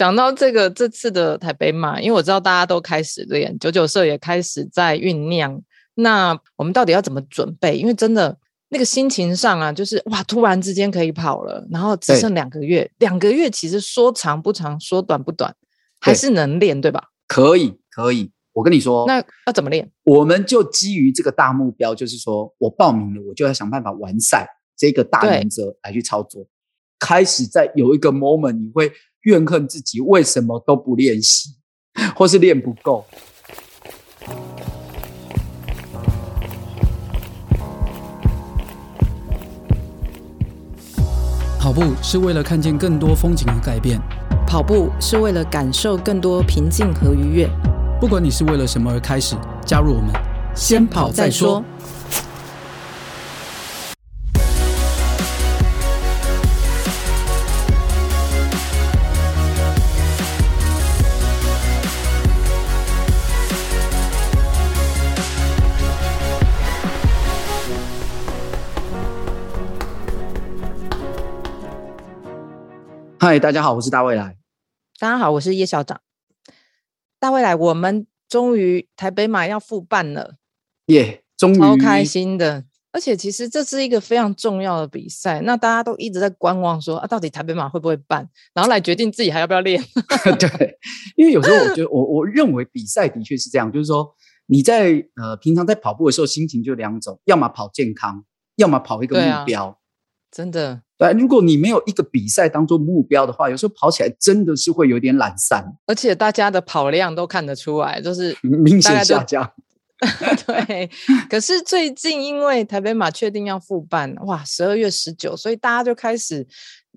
讲到这个这次的台北马，因为我知道大家都开始练，九九社也开始在酝酿。那我们到底要怎么准备？因为真的那个心情上啊，就是哇，突然之间可以跑了，然后只剩两个月，两个月其实说长不长，说短不短，还是能练，对吧？可以，可以。我跟你说，那要怎么练？我们就基于这个大目标，就是说我报名了，我就要想办法完赛这个大原则来去操作。开始在有一个 moment，你会怨恨自己为什么都不练习，或是练不够。跑步是为了看见更多风景和改变，跑步是为了感受更多平静和愉悦。不管你是为了什么而开始，加入我们，先跑再说。嗨，大家好，我是大未来。大家好，我是叶校长。大未来，我们终于台北马要复办了，耶！终于，超开心的。而且，其实这是一个非常重要的比赛，那大家都一直在观望说，说啊，到底台北马会不会办，然后来决定自己还要不要练。对，因为有时候我觉得，我我认为比赛的确是这样，就是说你在呃平常在跑步的时候，心情就两种，要么跑健康，要么跑一个目标。真的，对，如果你没有一个比赛当做目标的话，有时候跑起来真的是会有点懒散，而且大家的跑量都看得出来，就是明显下降。对，可是最近因为台北马确定要复办，哇，十二月十九，所以大家就开始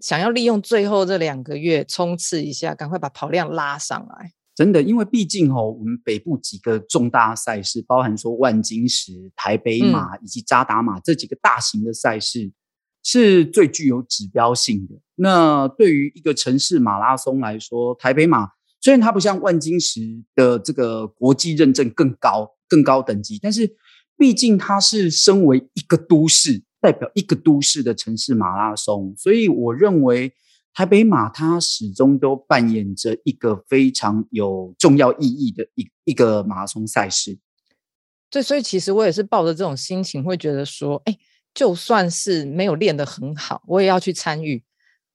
想要利用最后这两个月冲刺一下，赶快把跑量拉上来。真的，因为毕竟哦，我们北部几个重大赛事，包含说万金石、台北马以及扎达马这几个大型的赛事。是最具有指标性的。那对于一个城市马拉松来说，台北马虽然它不像万金石的这个国际认证更高、更高等级，但是毕竟它是身为一个都市，代表一个都市的城市马拉松，所以我认为台北马它始终都扮演着一个非常有重要意义的一一个马拉松赛事。对，所以其实我也是抱着这种心情，会觉得说，哎。就算是没有练得很好，我也要去参与。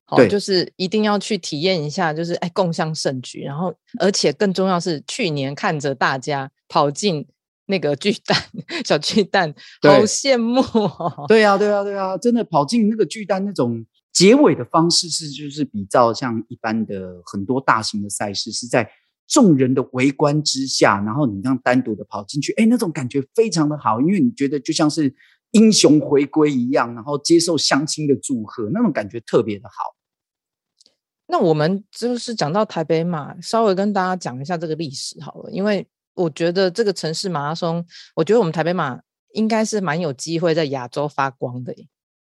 好，对，就是一定要去体验一下，就是哎，共襄盛举。然后，而且更重要是，去年看着大家跑进那个巨蛋，小巨蛋，好羡慕哦。对啊，对啊，对啊，真的跑进那个巨蛋那种结尾的方式是，就是比较像一般的很多大型的赛事，是在众人的围观之下，然后你这样单独的跑进去，哎，那种感觉非常的好，因为你觉得就像是。英雄回归一样，然后接受乡亲的祝贺，那种感觉特别的好。那我们就是讲到台北马，稍微跟大家讲一下这个历史好了，因为我觉得这个城市马拉松，我觉得我们台北马应该是蛮有机会在亚洲发光的。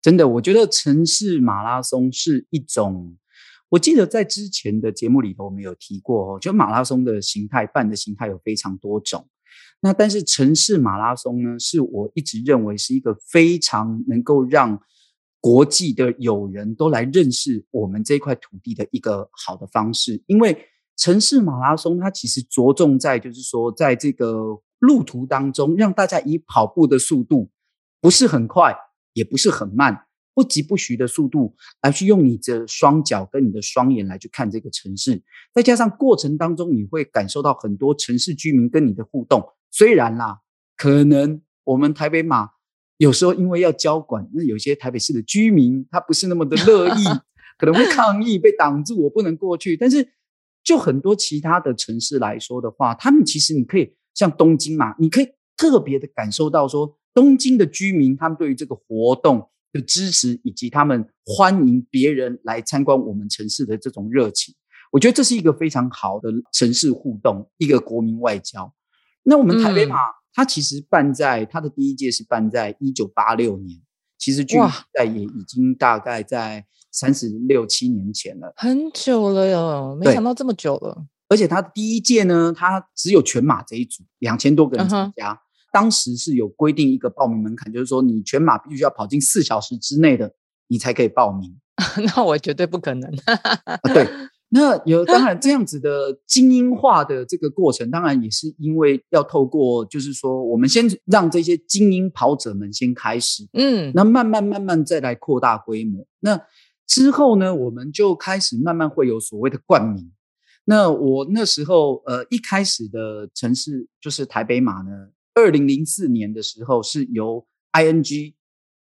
真的，我觉得城市马拉松是一种，我记得在之前的节目里头我们有提过哦，就马拉松的形态，办的形态有非常多种。那但是城市马拉松呢，是我一直认为是一个非常能够让国际的友人都来认识我们这块土地的一个好的方式。因为城市马拉松它其实着重在就是说，在这个路途当中，让大家以跑步的速度，不是很快，也不是很慢。不疾不徐的速度来去用你的双脚跟你的双眼来去看这个城市，再加上过程当中你会感受到很多城市居民跟你的互动。虽然啦，可能我们台北马有时候因为要交管，那有些台北市的居民他不是那么的乐意，可能会 抗议被挡住，我不能过去。但是就很多其他的城市来说的话，他们其实你可以像东京嘛，你可以特别的感受到说，东京的居民他们对于这个活动。的支持以及他们欢迎别人来参观我们城市的这种热情，我觉得这是一个非常好的城市互动，一个国民外交。那我们台北马，嗯、它其实办在它的第一届是办在一九八六年，其实距在也已经大概在三十六七年前了，很久了哟，没想到这么久了。而且它第一届呢，它只有全马这一组，两千多个人参加。嗯当时是有规定一个报名门槛，就是说你全马必须要跑进四小时之内的，你才可以报名。那我绝对不可能。啊、对，那有当然这样子的精英化的这个过程，当然也是因为要透过，就是说我们先让这些精英跑者们先开始，嗯，那慢慢慢慢再来扩大规模。那之后呢，我们就开始慢慢会有所谓的冠名。那我那时候呃一开始的城市就是台北马呢，二零零四年的时候是由 ING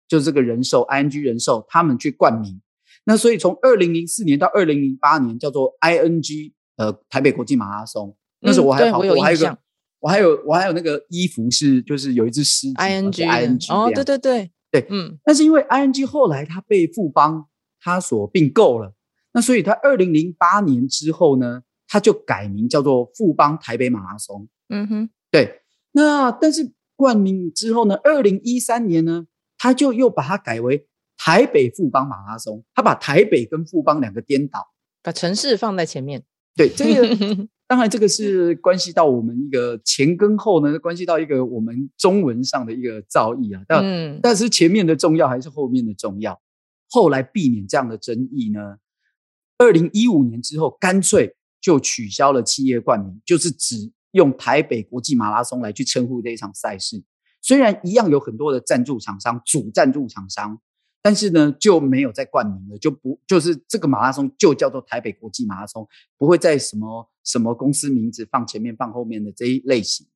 就是这个人寿 ING 人寿他们去冠名。那所以从二零零四年到二零零八年叫做 ING 呃台北国际马拉松，那时候我还跑过，我，我还有个我还有我还有那个衣服是就是有一只狮子 ING ING 哦对对对。对嗯，但是因为 ING 后来它被富邦它所并购了，那所以它二零零八年之后呢，它就改名叫做富邦台北马拉松。嗯哼，对，那但是冠名之后呢，二零一三年呢，他就又把它改为。台北富邦马拉松，他把台北跟富邦两个颠倒，把城市放在前面。对，这个 当然这个是关系到我们一个前跟后呢，关系到一个我们中文上的一个造诣啊。但、嗯、但是前面的重要还是后面的重要。后来避免这样的争议呢，二零一五年之后干脆就取消了企业冠名，就是只用台北国际马拉松来去称呼这一场赛事。虽然一样有很多的赞助厂商，主赞助厂商。但是呢，就没有再冠名了，就不就是这个马拉松就叫做台北国际马拉松，不会在什么什么公司名字放前面放后面的这一类型的。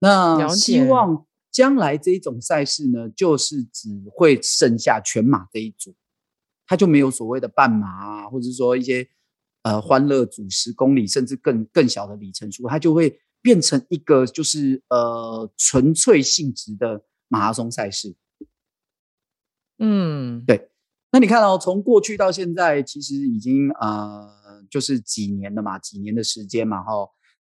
那希望将来这一种赛事呢，就是只会剩下全马这一组，它就没有所谓的半马啊，或者说一些呃欢乐组十公里甚至更更小的里程数，它就会变成一个就是呃纯粹性质的马拉松赛事。嗯，对。那你看哦，从过去到现在，其实已经呃，就是几年了嘛，几年的时间嘛，哈。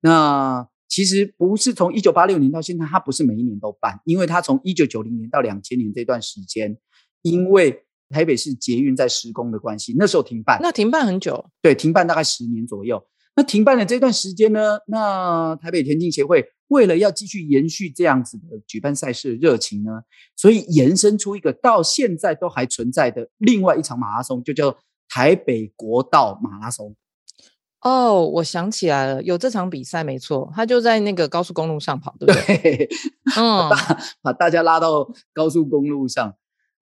那其实不是从一九八六年到现在，它不是每一年都办，因为它从一九九零年到两千年这段时间，因为台北市捷运在施工的关系，那时候停办。那停办很久？对，停办大概十年左右。那停办的这段时间呢，那台北田径协会。为了要继续延续这样子的举办赛事的热情呢，所以延伸出一个到现在都还存在的另外一场马拉松，就叫台北国道马拉松。哦，我想起来了，有这场比赛没错，他就在那个高速公路上跑，对不对？对，嗯，把把大家拉到高速公路上。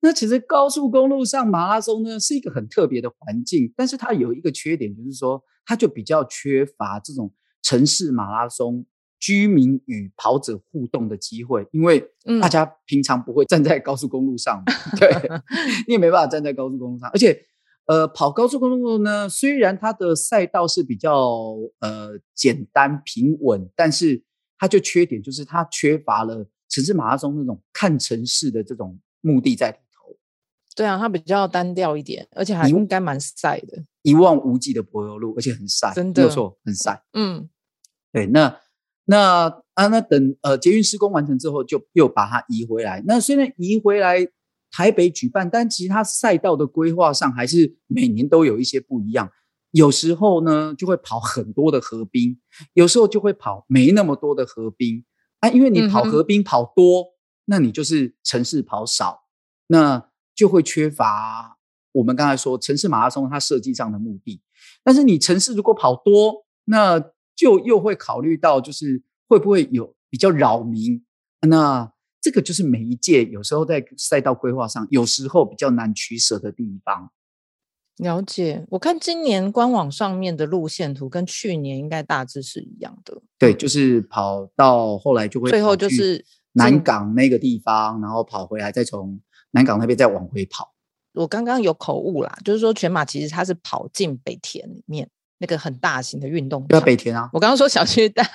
那其实高速公路上马拉松呢，是一个很特别的环境，但是它有一个缺点，就是说它就比较缺乏这种城市马拉松。居民与跑者互动的机会，因为大家平常不会站在高速公路上，嗯、对，你也没办法站在高速公路上。而且，呃，跑高速公路呢，虽然它的赛道是比较呃简单平稳，但是它就缺点就是它缺乏了城市马拉松那种看城市的这种目的在。对啊，它比较单调一点，而且还应该蛮晒的，一望无际的柏油路，而且很晒，真的，没有错，很晒。嗯，对，那。那啊，那等呃捷运施工完成之后，就又把它移回来。那虽然移回来台北举办，但其实它赛道的规划上还是每年都有一些不一样。有时候呢，就会跑很多的河滨；有时候就会跑没那么多的河滨啊。因为你跑河滨跑多，嗯、那你就是城市跑少，那就会缺乏我们刚才说城市马拉松它设计上的目的。但是你城市如果跑多，那就又会考虑到，就是会不会有比较扰民？那这个就是每一届有时候在赛道规划上，有时候比较难取舍的地方。了解，我看今年官网上面的路线图跟去年应该大致是一样的。对，就是跑到后来就会最后就是南港那个地方，然后跑回来，再从南港那边再往回跑。我刚刚有口误啦，就是说全马其实它是跑进北田里面。那个很大型的运动场，北田啊！我刚刚说小巨蛋，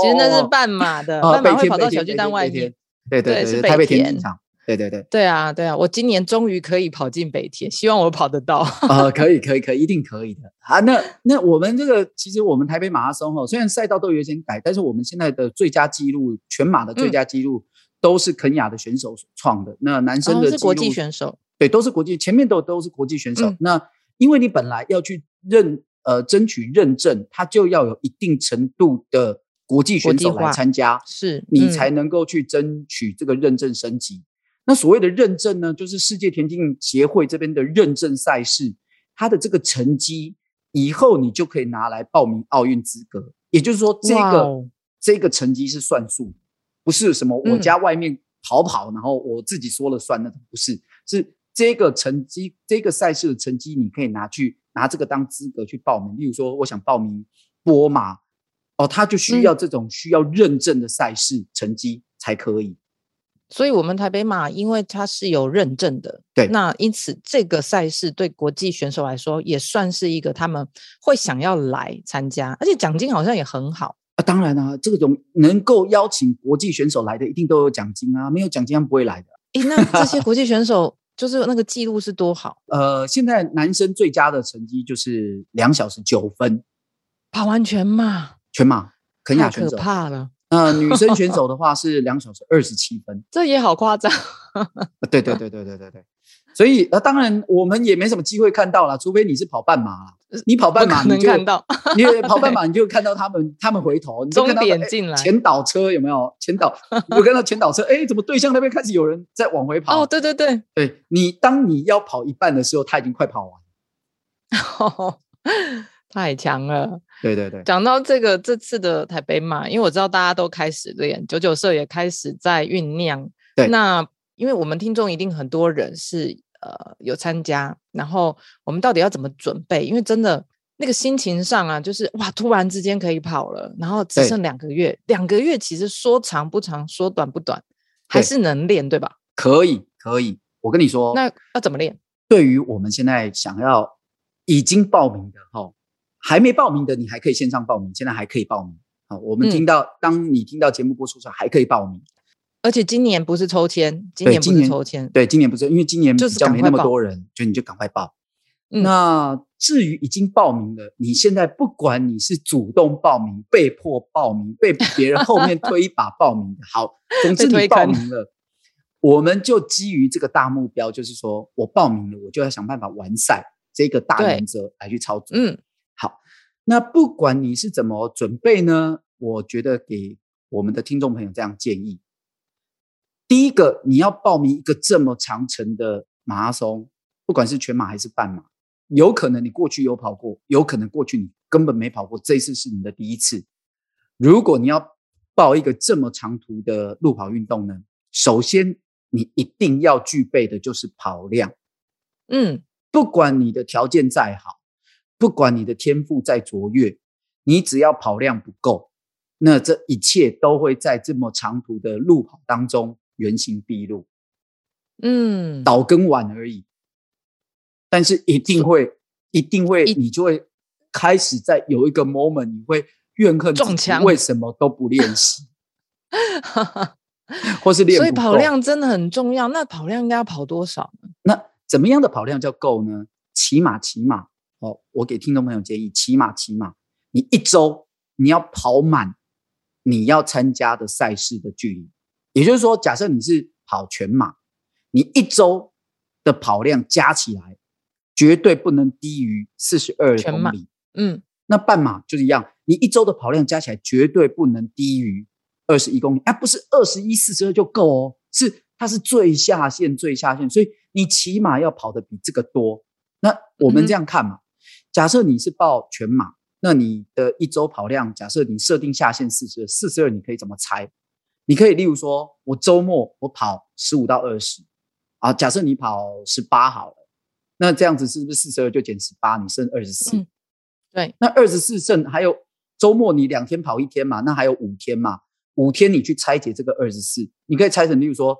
其实那是半马的，半马会跑到小巨蛋外面。对对对，是台北田径场。对对对，对啊对啊！我今年终于可以跑进北田，希望我跑得到。啊，可以可以可以，一定可以的啊！那那我们这个其实我们台北马拉松哦，虽然赛道都有一些改，但是我们现在的最佳纪录，全马的最佳纪录都是肯雅的选手所创的。那男生的是国际选手，对，都是国际，前面都都是国际选手。那因为你本来要去认。呃，争取认证，他就要有一定程度的国际选手来参加，是、嗯、你才能够去争取这个认证升级。那所谓的认证呢，就是世界田径协会这边的认证赛事，它的这个成绩以后你就可以拿来报名奥运资格。也就是说，这个、哦、这个成绩是算数，不是什么我家外面跑跑，嗯、然后我自己说了算那种，不是，是这个成绩，这个赛事的成绩，你可以拿去拿这个当资格去报名。例如说，我想报名波马，哦，他就需要这种需要认证的赛事成绩才可以。所以，我们台北马因为它是有认证的，对，那因此这个赛事对国际选手来说也算是一个他们会想要来参加，而且奖金好像也很好啊。当然啊，这种能够邀请国际选手来的，一定都有奖金啊，没有奖金他们不会来的。诶，那这些国际选手就是那个记录是多好？呃，现在男生最佳的成绩就是两小时九分，跑完全马，全马，肯亚选手，太可怕了。呃，女生选手的话是两小时二十七分，这也好夸张。对对对对对对对，所以呃，当然我们也没什么机会看到了，除非你是跑半马，你跑半马你就看到，你跑半马你就看到他们他们回头，你就看到前导车有没有前导？你就看到前导车，哎，怎么对向那边开始有人在往回跑？哦，对对对，对你当你要跑一半的时候，他已经快跑完。太强了，对对对。讲到这个这次的台北马，因为我知道大家都开始练，九九社也开始在酝酿。对，那因为我们听众一定很多人是呃有参加，然后我们到底要怎么准备？因为真的那个心情上啊，就是哇，突然之间可以跑了，然后只剩两个月，两个月其实说长不长，说短不短，还是能练，对吧？可以，可以。我跟你说，那要怎么练？对于我们现在想要已经报名的哈。还没报名的，你还可以线上报名。现在还可以报名。好，我们听到，嗯、当你听到节目播出的时候，还可以报名。而且今年不是抽签，今年不是抽签，对，今年不是，因为今年比较没那么多人，就你就赶快报。嗯、那至于已经报名了，你现在不管你是主动报名、被迫报名、被 别人后面推一把报名的，好，总之你报名了，我们就基于这个大目标，就是说我报名了，我就要想办法完善这个大原则来去操作。嗯。好，那不管你是怎么准备呢？我觉得给我们的听众朋友这样建议：第一个，你要报名一个这么长程的马拉松，不管是全马还是半马，有可能你过去有跑过，有可能过去你根本没跑过，这一次是你的第一次。如果你要报一个这么长途的路跑运动呢，首先你一定要具备的就是跑量。嗯，不管你的条件再好。不管你的天赋再卓越，你只要跑量不够，那这一切都会在这么长途的路跑当中原形毕露。嗯，倒跟晚而已。但是一定会，一定会，你就会开始在有一个 moment，你会怨恨自己为什么都不练习，或是练。所以跑量真的很重要。那跑量应该要跑多少呢？那怎么样的跑量叫够呢？起码，起码。哦，我给听众朋友建议，起码起码，你一周你要跑满你要参加的赛事的距离，也就是说，假设你是跑全马，你一周的跑量加起来绝对不能低于四十二公里。嗯，那半马就是一样，你一周的跑量加起来绝对不能低于二十一公里。哎，不是二十一、四十二就够哦，是它是最下限，最下限，所以你起码要跑的比这个多。那我们这样看嘛。嗯假设你是报全马，那你的一周跑量，假设你设定下限四十二，四十二你可以怎么猜？你可以例如说，我周末我跑十五到二十，啊，假设你跑十八好了，那这样子是不是四十二就减十八，你剩二十四？对，那二十四剩还有周末你两天跑一天嘛，那还有五天嘛，五天你去拆解这个二十四，你可以拆成，例如说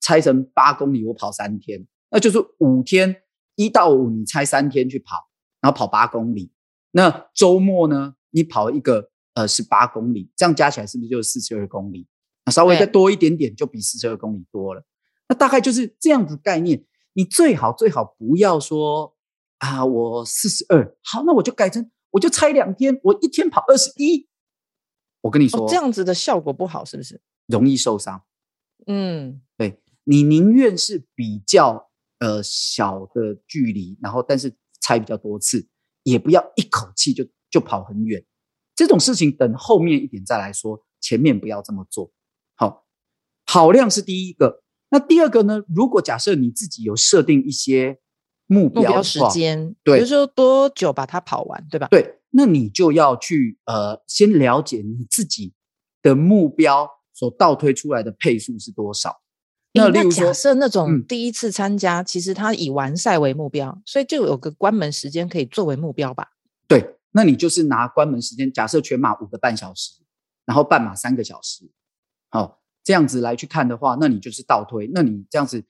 拆成八公里，我跑三天，那就是五天一到五你拆三天去跑。然后跑八公里，那周末呢？你跑一个呃十八公里，这样加起来是不是就四十二公里？那稍微再多一点点，就比四十二公里多了。那大概就是这样子概念。你最好最好不要说啊，我四十二，好，那我就改成我就拆两天，我一天跑二十一。我跟你说，哦，这样子的效果不好，是不是？容易受伤。嗯，对，你宁愿是比较呃小的距离，然后但是。猜比较多次，也不要一口气就就跑很远。这种事情等后面一点再来说，前面不要这么做。好，跑量是第一个。那第二个呢？如果假设你自己有设定一些目标，时间，对，比如说多久把它跑完，对吧？对，那你就要去呃，先了解你自己的目标所倒推出来的配速是多少。那例如说，假设那种第一次参加，嗯、其实他以完赛为目标，所以就有个关门时间可以作为目标吧？对，那你就是拿关门时间，假设全马五个半小时，然后半马三个小时，好，这样子来去看的话，那你就是倒推，那你这样子，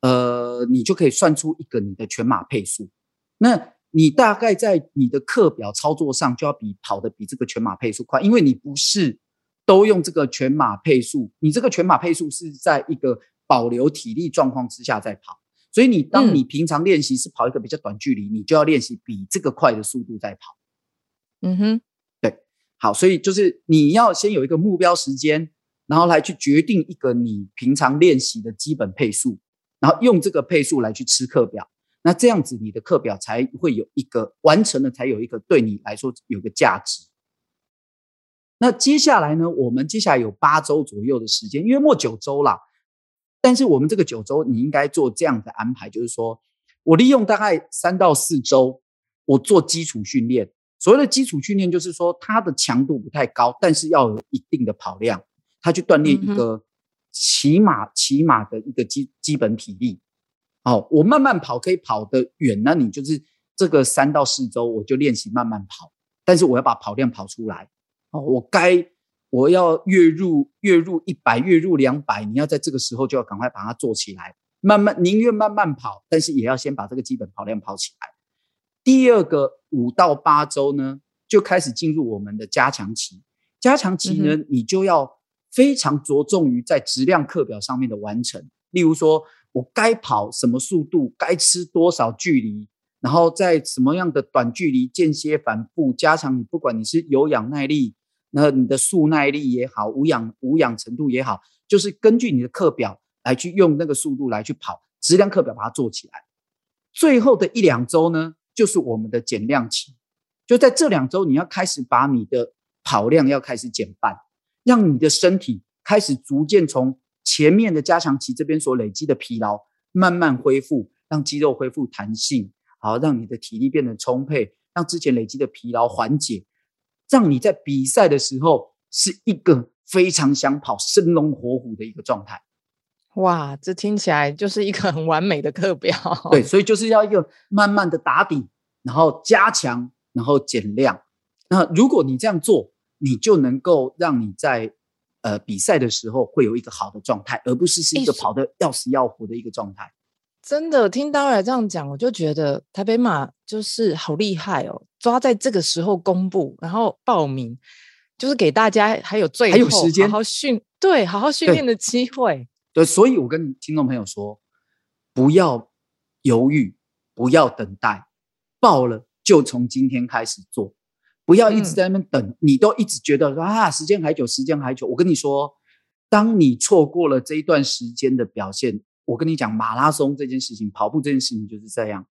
呃，你就可以算出一个你的全马配速。那你大概在你的课表操作上就要比跑的比这个全马配速快，因为你不是都用这个全马配速，你这个全马配速是在一个。保留体力状况之下在跑，所以你当你平常练习是跑一个比较短距离，嗯、你就要练习比这个快的速度在跑。嗯哼，对，好，所以就是你要先有一个目标时间，然后来去决定一个你平常练习的基本配速，然后用这个配速来去吃课表，那这样子你的课表才会有一个完成了，才有一个对你来说有个价值。那接下来呢，我们接下来有八周左右的时间，约莫九周啦。但是我们这个九周，你应该做这样的安排，就是说我利用大概三到四周，我做基础训练。所谓的基础训练，就是说它的强度不太高，但是要有一定的跑量，它去锻炼一个骑马骑马的一个基基本体力。哦，我慢慢跑可以跑得远，那你就是这个三到四周，我就练习慢慢跑，但是我要把跑量跑出来。哦，我该。我要月入月入一百，月入两百，你要在这个时候就要赶快把它做起来，慢慢宁愿慢慢跑，但是也要先把这个基本跑量跑起来。第二个五到八周呢，就开始进入我们的加强期。加强期呢，你就要非常着重于在质量课表上面的完成。例如说，我该跑什么速度，该吃多少距离，然后在什么样的短距离间歇反复加强。你不管你是有氧耐力。那你的速耐力也好，无氧无氧程度也好，就是根据你的课表来去用那个速度来去跑，质量课表把它做起来。最后的一两周呢，就是我们的减量期，就在这两周，你要开始把你的跑量要开始减半，让你的身体开始逐渐从前面的加强期这边所累积的疲劳慢慢恢复，让肌肉恢复弹性，好，让你的体力变得充沛，让之前累积的疲劳缓解。让你在比赛的时候是一个非常想跑、生龙活虎的一个状态。哇，这听起来就是一个很完美的课表。对，所以就是要一个慢慢的打底，然后加强，然后减量。那如果你这样做，你就能够让你在呃比赛的时候会有一个好的状态，而不是是一个跑得要死要活的一个状态。真的听 Dara 这样讲，我就觉得台北马就是好厉害哦！抓在这个时候公布，然后报名，就是给大家还有最后还有时间好好训，对，好好训练的机会。对，所以我跟听众朋友说，不要犹豫，不要等待，报了就从今天开始做，不要一直在那边等。嗯、你都一直觉得说啊，时间还久，时间还久。我跟你说，当你错过了这一段时间的表现。我跟你讲，马拉松这件事情，跑步这件事情就是这样。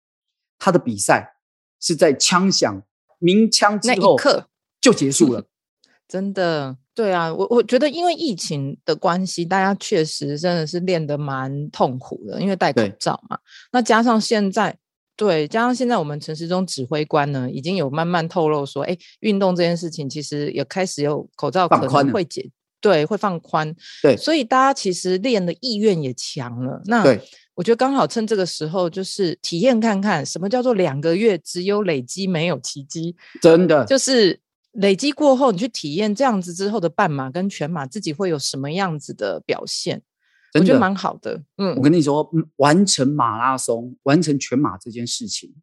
他的比赛是在枪响鸣枪之后那一刻就结束了。真的，对啊，我我觉得因为疫情的关系，大家确实真的是练得蛮痛苦的，因为戴口罩嘛。那加上现在，对，加上现在我们城市中指挥官呢，已经有慢慢透露说，哎，运动这件事情其实也开始有口罩可能会解。对，会放宽，对，所以大家其实练的意愿也强了。那我觉得刚好趁这个时候，就是体验看看什么叫做两个月只有累积没有奇迹。真的，就是累积过后，你去体验这样子之后的半马跟全马，自己会有什么样子的表现？我觉得蛮好的。嗯，我跟你说，完成马拉松、完成全马这件事情，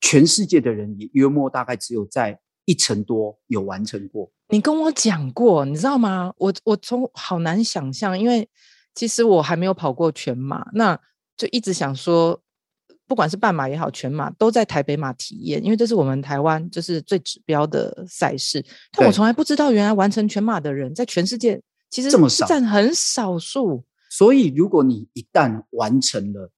全世界的人也约莫大概只有在一成多有完成过。你跟我讲过，你知道吗？我我从好难想象，因为其实我还没有跑过全马，那就一直想说，不管是半马也好，全马都在台北马体验，因为这是我们台湾就是最指标的赛事。但我从来不知道，原来完成全马的人在全世界其实这么少，占很少数。所以如果你一旦完成了，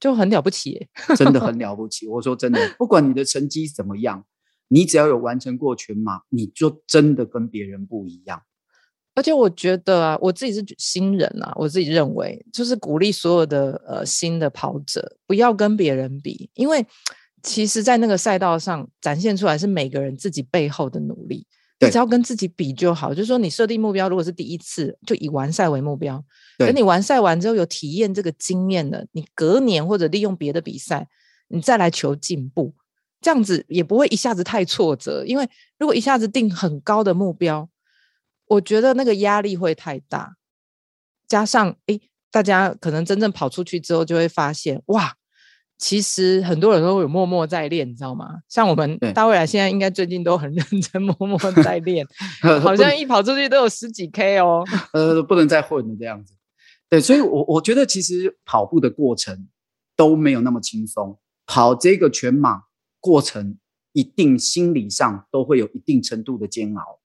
就很了不起，真的很 了不起。我说真的，不管你的成绩怎么样。你只要有完成过全马，你就真的跟别人不一样。而且我觉得啊，我自己是新人啊，我自己认为就是鼓励所有的呃新的跑者不要跟别人比，因为其实，在那个赛道上展现出来是每个人自己背后的努力，你只要跟自己比就好。就是说，你设定目标，如果是第一次，就以完赛为目标。等你完赛完之后有体验这个经验了，你隔年或者利用别的比赛，你再来求进步，这样子也不会一下子太挫折。因为如果一下子定很高的目标，我觉得那个压力会太大，加上诶，大家可能真正跑出去之后，就会发现哇，其实很多人都有默默在练，你知道吗？像我们大未来现在应该最近都很认真，默默在练，好像一跑出去都有十几 K 哦。呃，不能再混了这样子。对，所以我我觉得其实跑步的过程都没有那么轻松，跑这个全马过程一定心理上都会有一定程度的煎熬。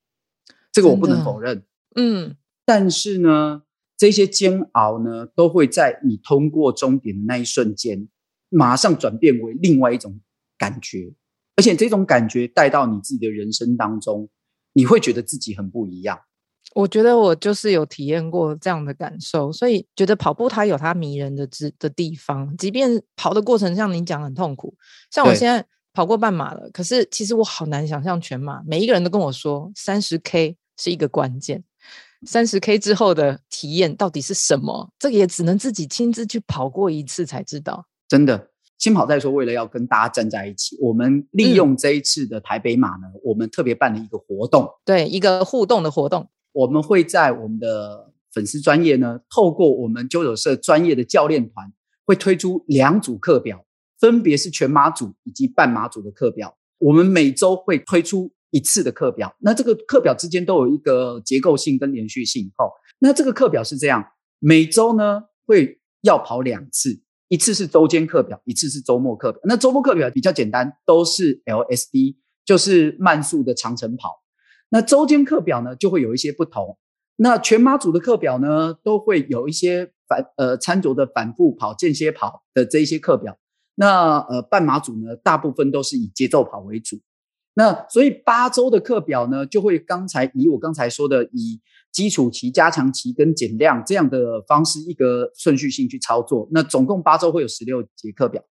这个我不能否认，嗯，但是呢，这些煎熬呢，都会在你通过终点的那一瞬间，马上转变为另外一种感觉，而且这种感觉带到你自己的人生当中，你会觉得自己很不一样。我觉得我就是有体验过这样的感受，所以觉得跑步它有它迷人的之的地方，即便跑的过程像你讲很痛苦，像我现在跑过半马了，可是其实我好难想象全马，每一个人都跟我说三十 K。是一个关键，三十 K 之后的体验到底是什么？这个也只能自己亲自去跑过一次才知道。真的，先跑再说。为了要跟大家站在一起，我们利用这一次的台北马呢，嗯、我们特别办了一个活动，对，一个互动的活动。我们会在我们的粉丝专业呢，透过我们九九社专业的教练团，会推出两组课表，分别是全马组以及半马组的课表。我们每周会推出。一次的课表，那这个课表之间都有一个结构性跟连续性。哦，那这个课表是这样，每周呢会要跑两次，一次是周间课表，一次是周末课表。那周末课表比较简单，都是 LSD，就是慢速的长程跑。那周间课表呢就会有一些不同。那全马组的课表呢都会有一些反呃穿着的反复跑、间歇跑的这一些课表。那呃半马组呢大部分都是以节奏跑为主。那所以八周的课表呢，就会刚才以我刚才说的，以基础期、加强期跟减量这样的方式一个顺序性去操作。那总共八周会有十六节课表。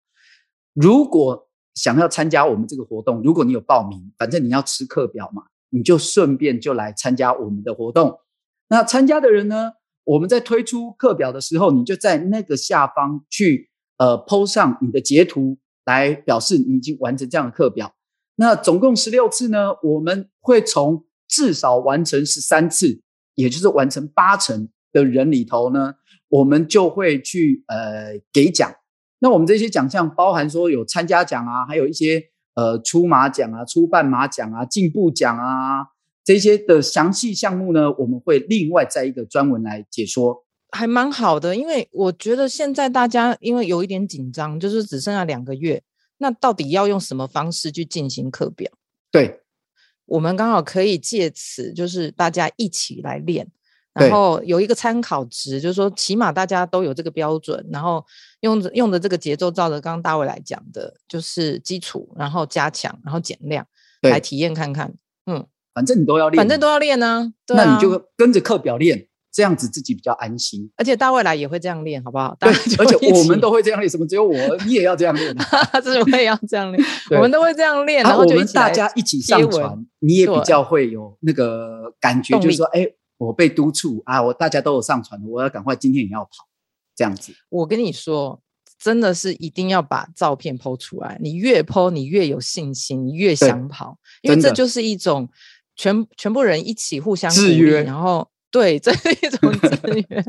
如果想要参加我们这个活动，如果你有报名，反正你要吃课表嘛，你就顺便就来参加我们的活动。那参加的人呢，我们在推出课表的时候，你就在那个下方去呃 po 上你的截图，来表示你已经完成这样的课表。那总共十六次呢，我们会从至少完成十三次，也就是完成八成的人里头呢，我们就会去呃给奖。那我们这些奖项包含说有参加奖啊，还有一些呃初马奖啊、初半马奖啊、进步奖啊这些的详细项目呢，我们会另外在一个专文来解说，还蛮好的。因为我觉得现在大家因为有一点紧张，就是只剩下两个月。那到底要用什么方式去进行课表？对，我们刚好可以借此，就是大家一起来练，然后有一个参考值，就是说起码大家都有这个标准，然后用着用的这个节奏，照着刚刚大卫来讲的，就是基础，然后加强，然后减量，来体验看看。嗯，反正你都要练，反正都要练呢，啊，那你就跟着课表练。这样子自己比较安心，而且大未来也会这样练，好不好？对，而且我们都会这样练，什么只有我，你也要这样练，这是我也要这样练，我们都会这样练，然后我们大家一起上传，你也比较会有那个感觉，就是说，哎，我被督促啊，我大家都有上传，我要赶快今天也要跑，这样子。我跟你说，真的是一定要把照片 po 出来，你越 po，你越有信心，你越想跑，因为这就是一种全全部人一起互相制约，然后。对，这是一种资 源。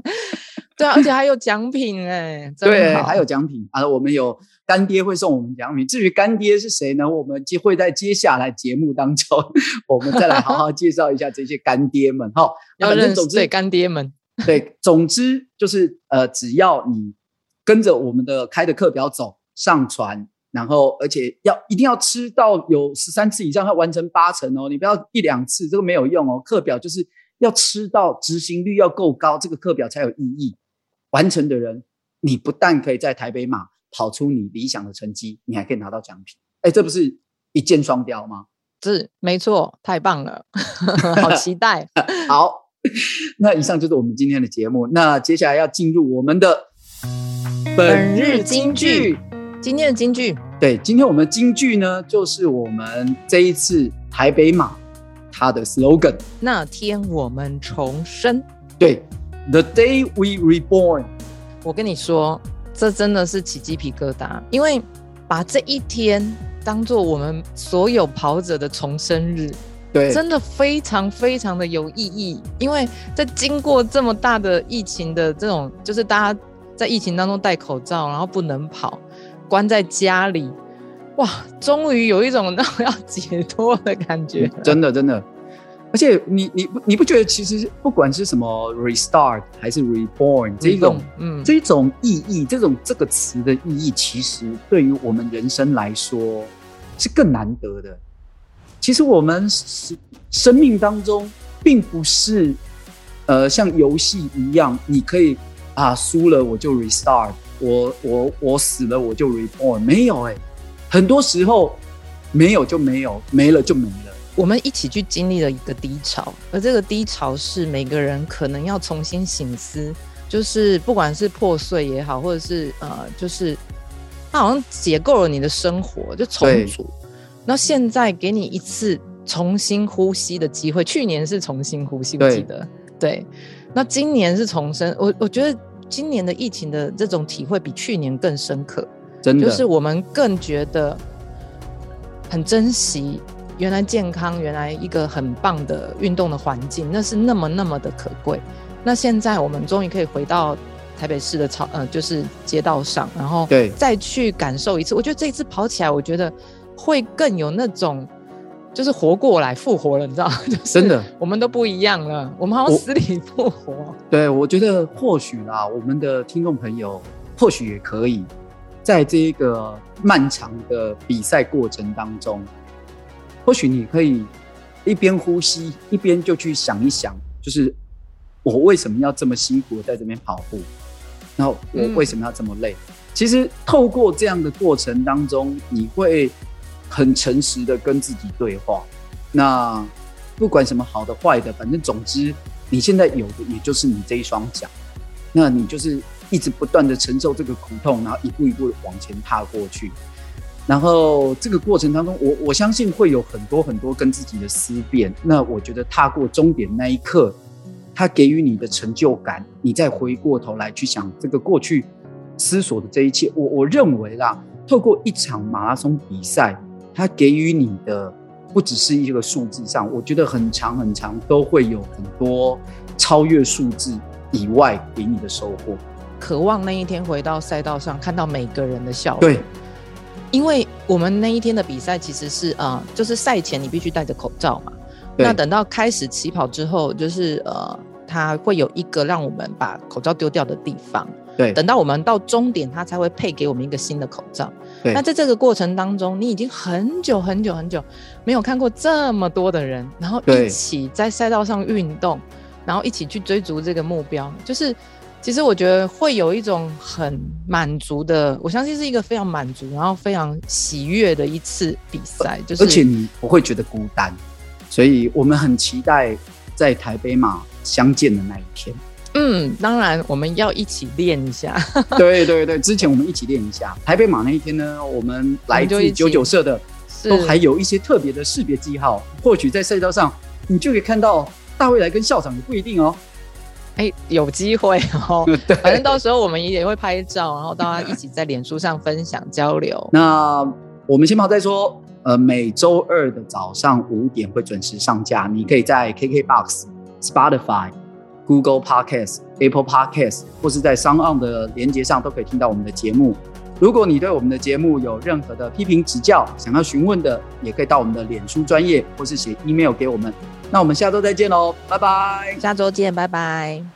对啊，而且还有奖品哎，对，还有奖品啊！我们有干爹会送我们奖品。至于干爹是谁呢？我们就会在接下来节目当中，我们再来好好介绍一下这些干爹们哈。要认识对干爹们，对，总之就是呃，只要你跟着我们的开的课表走，上传，然后而且要一定要吃到有十三次以上，要完成八成哦。你不要一两次，这个没有用哦。课表就是。要吃到执行率要够高，这个课表才有意义。完成的人，你不但可以在台北马跑出你理想的成绩，你还可以拿到奖品。哎，这不是一箭双雕吗？是，没错，太棒了，好期待。好，那以上就是我们今天的节目。那接下来要进入我们的本日金句。今天的金句，对，今天我们的金句呢，就是我们这一次台北马它的 slogan。那天我们重生。对，The day we reborn。我跟你说，这真的是起鸡皮疙瘩，因为把这一天当做我们所有跑者的重生日。对，真的非常非常的有意义，因为在经过这么大的疫情的这种，就是大家在疫情当中戴口罩，然后不能跑，关在家里，哇，终于有一种那种要解脱的感觉。真的，真的，而且你你不你不觉得，其实不管是什么 restart 还是 reborn 这一种，嗯，这种意义，这种这个词的意义，其实对于我们人生来说是更难得的。其实我们生命当中，并不是，呃，像游戏一样，你可以啊，输了我就 restart，我我我死了我就 reborn，没有哎、欸，很多时候没有就没有，没了就没了。我们一起去经历了一个低潮，而这个低潮是每个人可能要重新醒思，就是不管是破碎也好，或者是呃，就是它好像解构了你的生活，就重组。那现在给你一次重新呼吸的机会。去年是重新呼吸，我记得。对，那今年是重生。我我觉得今年的疫情的这种体会比去年更深刻，真的，就是我们更觉得很珍惜原来健康，原来一个很棒的运动的环境，那是那么那么的可贵。那现在我们终于可以回到台北市的草呃，就是街道上，然后对，再去感受一次。我觉得这一次跑起来，我觉得。会更有那种，就是活过来复活了，你知道吗？真的，我们都不一样了，我们好像死里复活。对，我觉得或许啦，我们的听众朋友或许也可以在这一个漫长的比赛过程当中，或许你可以一边呼吸，一边就去想一想，就是我为什么要这么辛苦的在这边跑步，然后我为什么要这么累？嗯、其实透过这样的过程当中，你会。很诚实的跟自己对话，那不管什么好的坏的，反正总之你现在有的也就是你这一双脚，那你就是一直不断的承受这个苦痛，然后一步一步往前踏过去，然后这个过程当中，我我相信会有很多很多跟自己的思辨。那我觉得踏过终点那一刻，他给予你的成就感，你再回过头来去想这个过去思索的这一切，我我认为啦，透过一场马拉松比赛。它给予你的不只是一个数字上，我觉得很长很长，都会有很多超越数字以外给你的收获。渴望那一天回到赛道上，看到每个人的笑容。对，因为我们那一天的比赛其实是、呃，就是赛前你必须戴着口罩嘛。那等到开始起跑之后，就是呃，它会有一个让我们把口罩丢掉的地方。对，等到我们到终点，它才会配给我们一个新的口罩。那在这个过程当中，你已经很久很久很久没有看过这么多的人，然后一起在赛道上运动，然后一起去追逐这个目标。就是，其实我觉得会有一种很满足的，我相信是一个非常满足，然后非常喜悦的一次比赛。就是，而且你不会觉得孤单，所以我们很期待在台北马相见的那一天。嗯，当然我们要一起练一下。对对对，之前我们一起练一下。台北马那一天呢，我们来自九九社的都还有一些特别的识别记号，或许在赛道上你就可以看到大未来跟校长，也不一定哦。哎，有机会哦。对，反正到时候我们也会拍照，然后大家一起在脸书上分享交流。那我们先跑再说。呃，每周二的早上五点会准时上架，你可以在 KKBOX、Spotify。Google Podcast、Apple Podcast 或是在 SoundOn 的连接上都可以听到我们的节目。如果你对我们的节目有任何的批评指教，想要询问的，也可以到我们的脸书专业或是写 email 给我们。那我们下周再见喽，拜拜！下周见，拜拜。